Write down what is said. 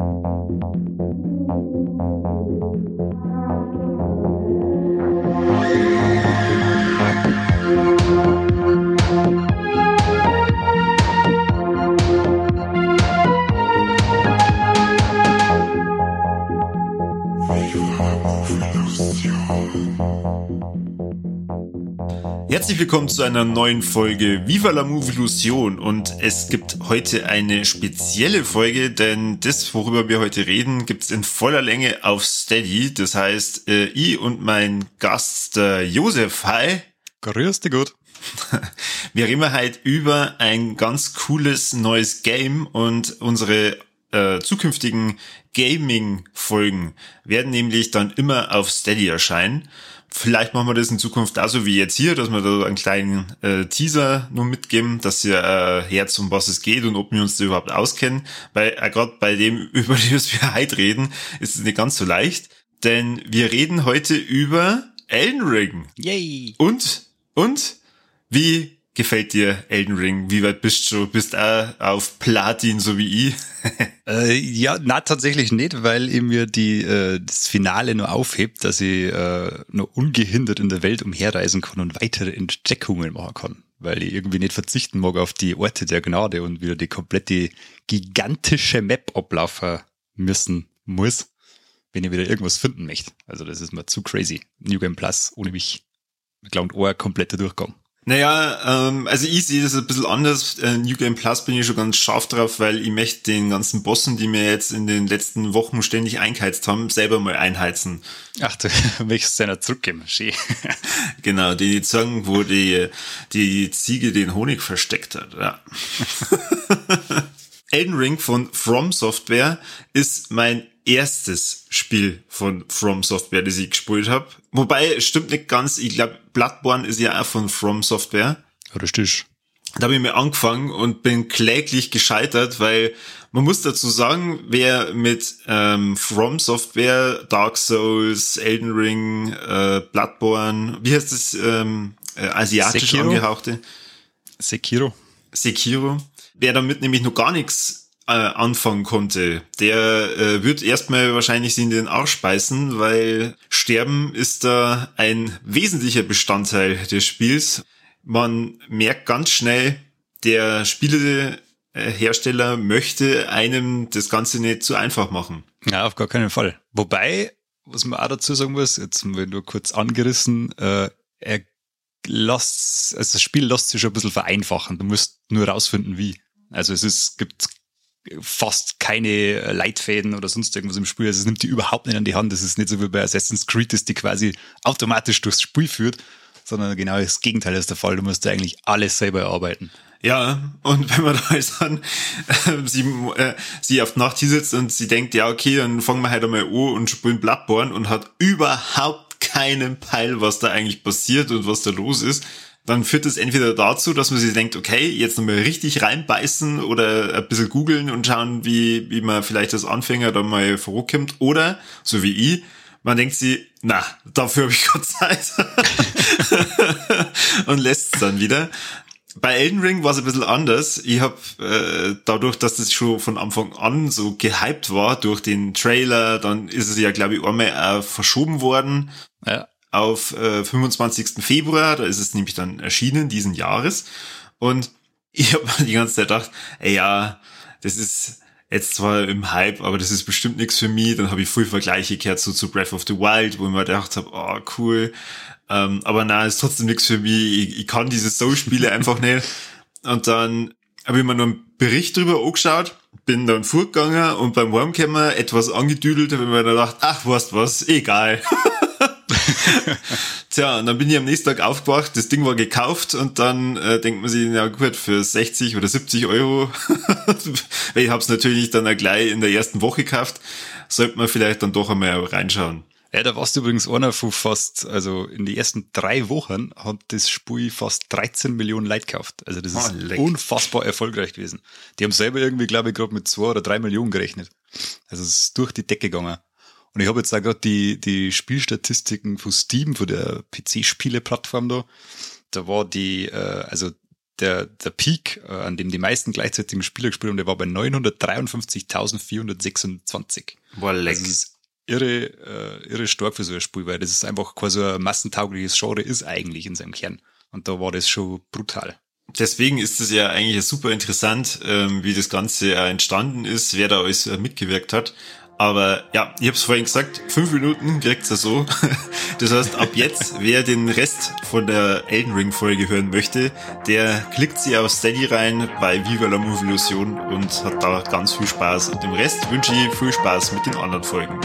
Thank you. Herzlich willkommen zu einer neuen Folge Viva la Move Illusion und es gibt heute eine spezielle Folge, denn das, worüber wir heute reden, gibt's in voller Länge auf Steady. Das heißt, äh, ich und mein Gast, der Josef, hi. Grüß dich gut. Wir reden heute über ein ganz cooles neues Game und unsere äh, zukünftigen Gaming-Folgen werden nämlich dann immer auf Steady erscheinen. Vielleicht machen wir das in Zukunft auch so wie jetzt hier, dass wir da einen kleinen äh, Teaser nur mitgeben, dass ihr äh, Herz um was es geht und ob wir uns da überhaupt auskennen. Weil äh, gerade bei dem, über das wir heute reden, ist es nicht ganz so leicht. Denn wir reden heute über Elden Ring. Yay! Und, und, wie gefällt dir Elden Ring? Wie weit bist du? Bist auch auf Platin, so wie ich? äh, ja, na tatsächlich nicht, weil ihr mir die, äh, das Finale nur aufhebt, dass ich äh, nur ungehindert in der Welt umherreisen kann und weitere Entdeckungen machen kann. Weil ich irgendwie nicht verzichten mag auf die Orte der Gnade und wieder die komplette gigantische Map ablaufen müssen muss, wenn ich wieder irgendwas finden möchte. Also das ist mir zu crazy. New Game Plus ohne mich. Ich glaube, ein kompletter Durchgang. Naja, ähm, also ich sehe das ein bisschen anders. Äh, New Game Plus bin ich schon ganz scharf drauf, weil ich möchte den ganzen Bossen, die mir jetzt in den letzten Wochen ständig eingeheizt haben, selber mal einheizen. Ach, du möchtest seiner zurückgeben, schön. genau, die sagen, wo die, die Ziege den Honig versteckt hat, ja. Elden Ring von From Software ist mein erstes Spiel von From Software, das ich gespielt habe. Wobei, stimmt nicht ganz, ich glaube, Bloodborne ist ja auch von From Software. Richtig. Da habe ich mir angefangen und bin kläglich gescheitert, weil man muss dazu sagen, wer mit ähm, From Software, Dark Souls, Elden Ring, äh, Bloodborne, wie heißt das, ähm, äh, asiatisch Sekiro? angehauchte? Sekiro. Sekiro. Wer damit nämlich noch gar nichts äh, anfangen konnte, der äh, wird erstmal wahrscheinlich in den Arsch beißen, weil Sterben ist da ein wesentlicher Bestandteil des Spiels. Man merkt ganz schnell, der Spielehersteller möchte einem das Ganze nicht zu einfach machen. Ja, auf gar keinen Fall. Wobei, was man auch dazu sagen muss, jetzt nur kurz angerissen, äh, er lässt, also das Spiel lässt sich schon ein bisschen vereinfachen. Du musst nur rausfinden, wie. Also es ist, gibt fast keine Leitfäden oder sonst irgendwas im Spiel. Also es nimmt die überhaupt nicht an die Hand. Das ist nicht so wie bei Assassin's Creed, dass die quasi automatisch durchs Spiel führt, sondern genau das Gegenteil ist der Fall. Du musst eigentlich alles selber erarbeiten. Ja, und wenn man da jetzt dann äh, sie, äh, sie auf die Nacht hier sitzt und sie denkt, ja, okay, dann fangen wir halt einmal an und spielen Bloodborne und hat überhaupt keinen Peil, was da eigentlich passiert und was da los ist, dann führt es entweder dazu, dass man sich denkt, okay, jetzt nochmal richtig reinbeißen oder ein bisschen googeln und schauen, wie, wie man vielleicht als Anfänger da mal vorkommt. Oder, so wie ich, man denkt sich, na, dafür habe ich gerade Zeit. und lässt es dann wieder. Bei Elden Ring war es ein bisschen anders. Ich habe äh, dadurch, dass das schon von Anfang an so gehypt war durch den Trailer, dann ist es ja, glaube ich, einmal auch verschoben worden. Ja auf äh, 25. Februar, da ist es nämlich dann erschienen diesen Jahres. Und ich habe die ganze Zeit gedacht, ey, ja, das ist jetzt zwar im Hype, aber das ist bestimmt nichts für mich. Dann habe ich viel Vergleiche gehört so zu Breath of the Wild, wo ich mir gedacht habe, oh cool. Ähm, aber na, ist trotzdem nichts für mich. Ich, ich kann diese Soul-Spiele einfach nicht. Und dann habe ich mir noch einen Bericht drüber angeschaut, bin dann vorgegangen und beim Warmkämmer etwas angedüdelt, habe mir gedacht, ach, weißt was, egal. Tja, und dann bin ich am nächsten Tag aufgewacht, das Ding war gekauft und dann äh, denkt man sich, ja gut, für 60 oder 70 Euro, weil ich habe es natürlich dann auch gleich in der ersten Woche gekauft, sollte man vielleicht dann doch einmal reinschauen. Ja, da warst du übrigens einer von fast, also in den ersten drei Wochen hat das Spiel fast 13 Millionen Leute gekauft. Also das ist oh, unfassbar erfolgreich gewesen. Die haben selber irgendwie, glaube ich, gerade mit zwei oder drei Millionen gerechnet. Also es ist durch die Decke gegangen. Und ich habe jetzt auch gerade die, die Spielstatistiken von Steam, von der PC-Spiele-Plattform da. Da war die, äh, also der, der Peak, äh, an dem die meisten gleichzeitigen Spieler gespielt haben, der war bei 953.426. Boah, leck. Also irre, äh, irre stark für so ein Spiel, weil das ist einfach quasi ein massentaugliches Genre ist eigentlich in seinem Kern. Und da war das schon brutal. Deswegen ist es ja eigentlich super interessant, ähm, wie das Ganze entstanden ist, wer da alles mitgewirkt hat. Aber ja, ich habe es vorhin gesagt, fünf Minuten kriegt's ja so. Das heißt, ab jetzt, wer den Rest von der Elden Ring Folge hören möchte, der klickt sie auf Steady rein bei Viva la Movilusion und hat da ganz viel Spaß. Und dem Rest wünsche ich viel Spaß mit den anderen Folgen.